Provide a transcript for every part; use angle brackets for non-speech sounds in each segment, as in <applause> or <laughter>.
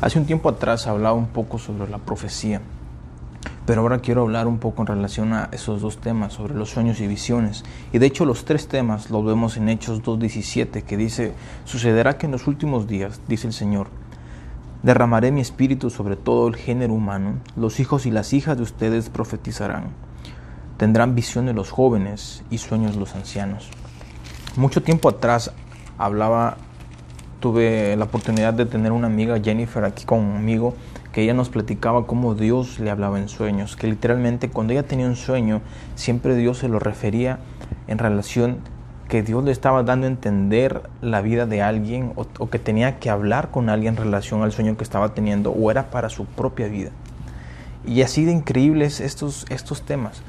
Hace un tiempo atrás hablaba un poco sobre la profecía, pero ahora quiero hablar un poco en relación a esos dos temas, sobre los sueños y visiones. Y de hecho los tres temas los vemos en Hechos 2.17, que dice, sucederá que en los últimos días, dice el Señor, derramaré mi espíritu sobre todo el género humano, los hijos y las hijas de ustedes profetizarán, tendrán visiones los jóvenes y sueños los ancianos. Mucho tiempo atrás hablaba tuve la oportunidad de tener una amiga, Jennifer, aquí conmigo, que ella nos platicaba cómo Dios le hablaba en sueños, que literalmente cuando ella tenía un sueño, siempre Dios se lo refería en relación que Dios le estaba dando a entender la vida de alguien o, que tenía que hablar con alguien en relación al sueño que estaba teniendo o era para su propia vida. Y así de increíbles estos, estos temas.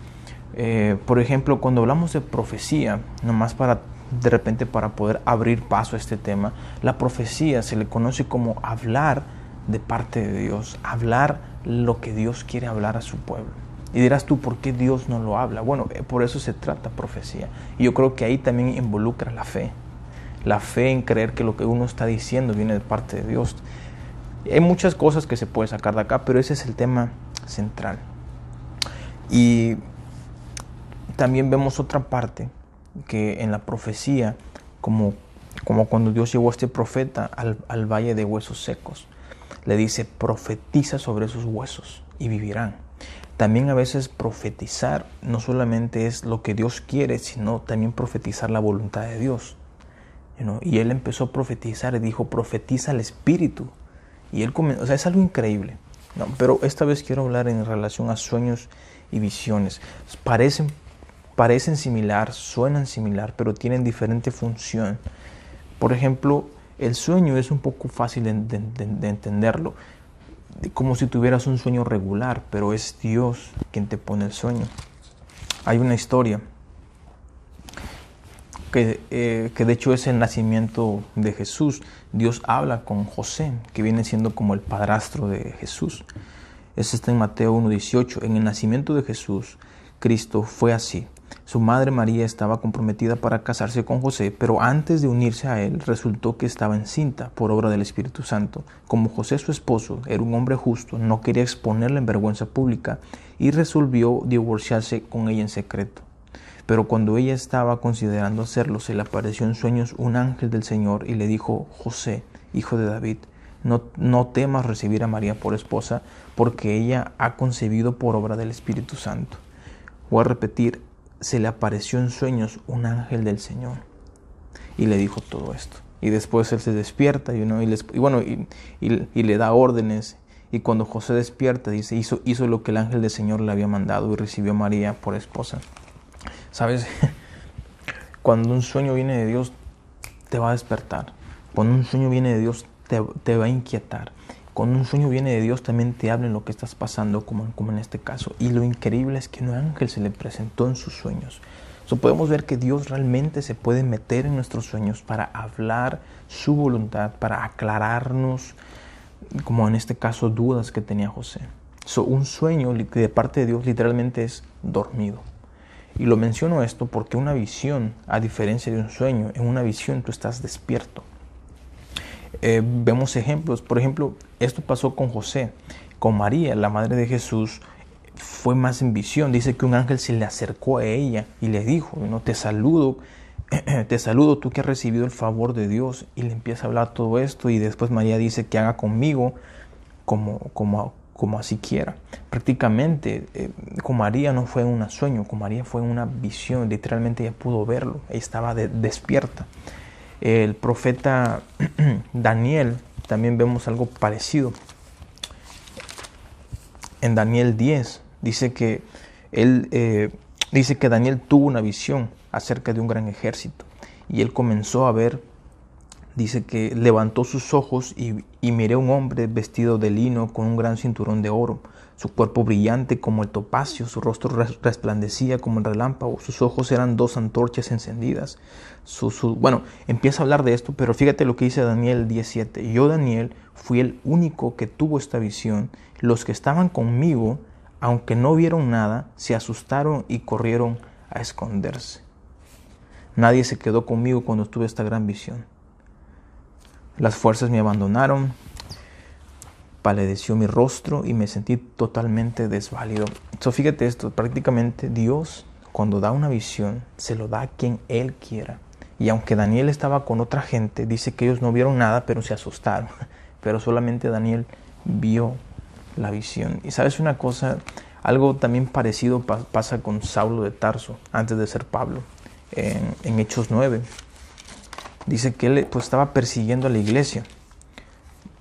Eh, por ejemplo, cuando hablamos de profecía, nomás para de repente para poder abrir paso a este tema, la profecía se le conoce como hablar de parte de Dios, hablar lo que Dios quiere hablar a su pueblo. Y dirás tú, ¿por qué Dios no lo habla? Bueno, eh, por eso se trata profecía. Y yo creo que ahí también involucra la fe. La fe en creer que lo que uno está diciendo viene de parte de Dios. Hay muchas cosas que se puede sacar de acá, pero ese es el tema central. Y también vemos otra parte que en la profecía, como, como cuando Dios llevó a este profeta al, al valle de huesos secos, le dice, profetiza sobre esos huesos y vivirán. También a veces profetizar no solamente es lo que Dios quiere, sino también profetizar la voluntad de Dios. Y él empezó a profetizar y dijo, profetiza el Espíritu. Y él comenzó, o sea, es algo increíble. pero esta vez quiero hablar en relación a sueños y visiones. Parecen parecen similar, suenan similar, pero tienen diferente función. Por ejemplo, el sueño es un poco fácil de, entenderlo, como si tuvieras un sueño regular, pero es Dios quien te pone el sueño. Hay una historia que, eh, que, de hecho es el nacimiento de Jesús. Dios habla con José, que viene siendo como el padrastro de Jesús. Eso está en Mateo 1.18. En el nacimiento de Jesús, Cristo fue así. Su madre María estaba comprometida para casarse con José, pero antes de unirse a él resultó que estaba encinta por obra del Espíritu Santo. Como José su esposo era un hombre justo, no quería exponerla en vergüenza pública y resolvió divorciarse con ella en secreto. Pero cuando ella estaba considerando hacerlo, se le apareció en sueños un ángel del Señor y le dijo, José, hijo de David, no, no temas recibir a María por esposa, porque ella ha concebido por obra del Espíritu Santo. Voy a repetir, se le apareció en sueños un ángel del Señor y le dijo todo esto. Y después él se despierta y, y, bueno, y, le da órdenes. Y cuando José despierta, dice, hizo, hizo lo que el ángel del Señor le había mandado y recibió a María por esposa. ¿Sabes? <laughs> Cuando un sueño viene de Dios, te va a despertar. Cuando un sueño viene de Dios, te, te va a inquietar. Cuando un sueño viene de Dios, también te habla en lo que estás pasando, como, como en este caso. Y lo increíble es que un ángel se le presentó en sus sueños. So, podemos ver que Dios realmente se puede meter en nuestros sueños para hablar su voluntad, para aclararnos, como en este caso, dudas que tenía José. So, un sueño de parte de Dios literalmente es dormido. Y lo menciono esto porque una visión, a diferencia de un sueño, en una visión tú estás despierto. Eh, vemos ejemplos, por ejemplo, esto pasó con José, con María, la madre de Jesús, fue más en visión. Dice que un ángel se le acercó a ella y le dijo, ¿no? te saludo, <clears throat> te saludo tú que has recibido el favor de Dios. Y le empieza a hablar todo esto y después María dice que haga conmigo como, como, como así quiera. Prácticamente eh, con María no fue un sueño, con María fue una visión, literalmente ella pudo verlo, ella estaba despierta. El profeta <clears throat> Daniel también vemos algo parecido. En Daniel 10 dice que él eh, dice que Daniel tuvo una visión acerca de un gran ejército y él comenzó a ver dice que levantó sus ojos y, y miré a un hombre vestido de lino con un gran cinturón de oro su cuerpo brillante como el topacio, su rostro resplandecía como el relámpago, sus ojos eran dos antorchas encendidas. bueno, empieza a hablar de esto, pero fíjate lo que dice Daniel 17. Yo, Daniel, fui el único que tuvo esta visión. Los que estaban conmigo, aunque no vieron nada, se asustaron y corrieron a esconderse. Nadie se quedó conmigo cuando tuve esta gran visión. Las fuerzas me abandonaron, paledeció mi rostro y me sentí totalmente desválido. So, fíjate esto, prácticamente Dios cuando da una visión se lo da a quien Él quiera. Y aunque Daniel estaba con otra gente, dice que ellos no vieron nada, pero se asustaron. <laughs> Pero solamente Daniel vio la visión. Y sabes una cosa, algo también parecido pasa con Saulo de Tarso, antes de ser Pablo, en, en Hechos 9. Dice que él pues, estaba persiguiendo a la iglesia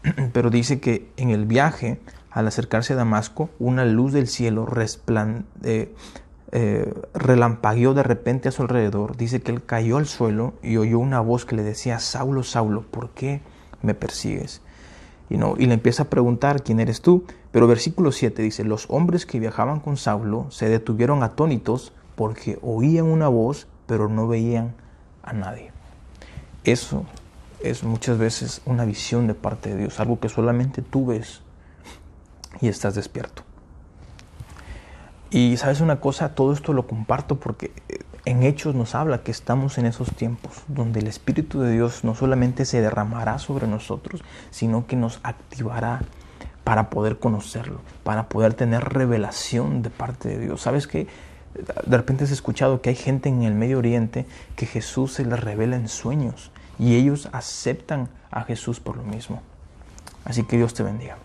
<clears throat> pero dice que en el viaje, al acercarse a Damasco, una luz del cielo eh, eh, relampagueó de repente a su alrededor. Dice que él cayó al suelo y oyó una voz que le decía, Saulo, Saulo, ¿por qué me persigues? Y, no, y le empieza a preguntar, ¿quién eres tú? Pero versículo 7 dice, los hombres que viajaban con Saulo se detuvieron atónitos porque oían una voz, pero no veían a nadie. Eso es muchas veces una visión de parte de Dios, algo que solamente tú ves y estás despierto. Y sabes una cosa, todo esto lo comparto porque eh, en Hechos nos habla que estamos en esos tiempos donde el Espíritu de Dios no solamente se derramará sobre nosotros, sino que nos activará para poder conocerlo, para poder tener revelación de parte de Dios. ¿Sabes que De repente has escuchado que hay gente en el Medio Oriente que Jesús se les revela en sueños y ellos aceptan a Jesús por lo mismo. Así que Dios te bendiga.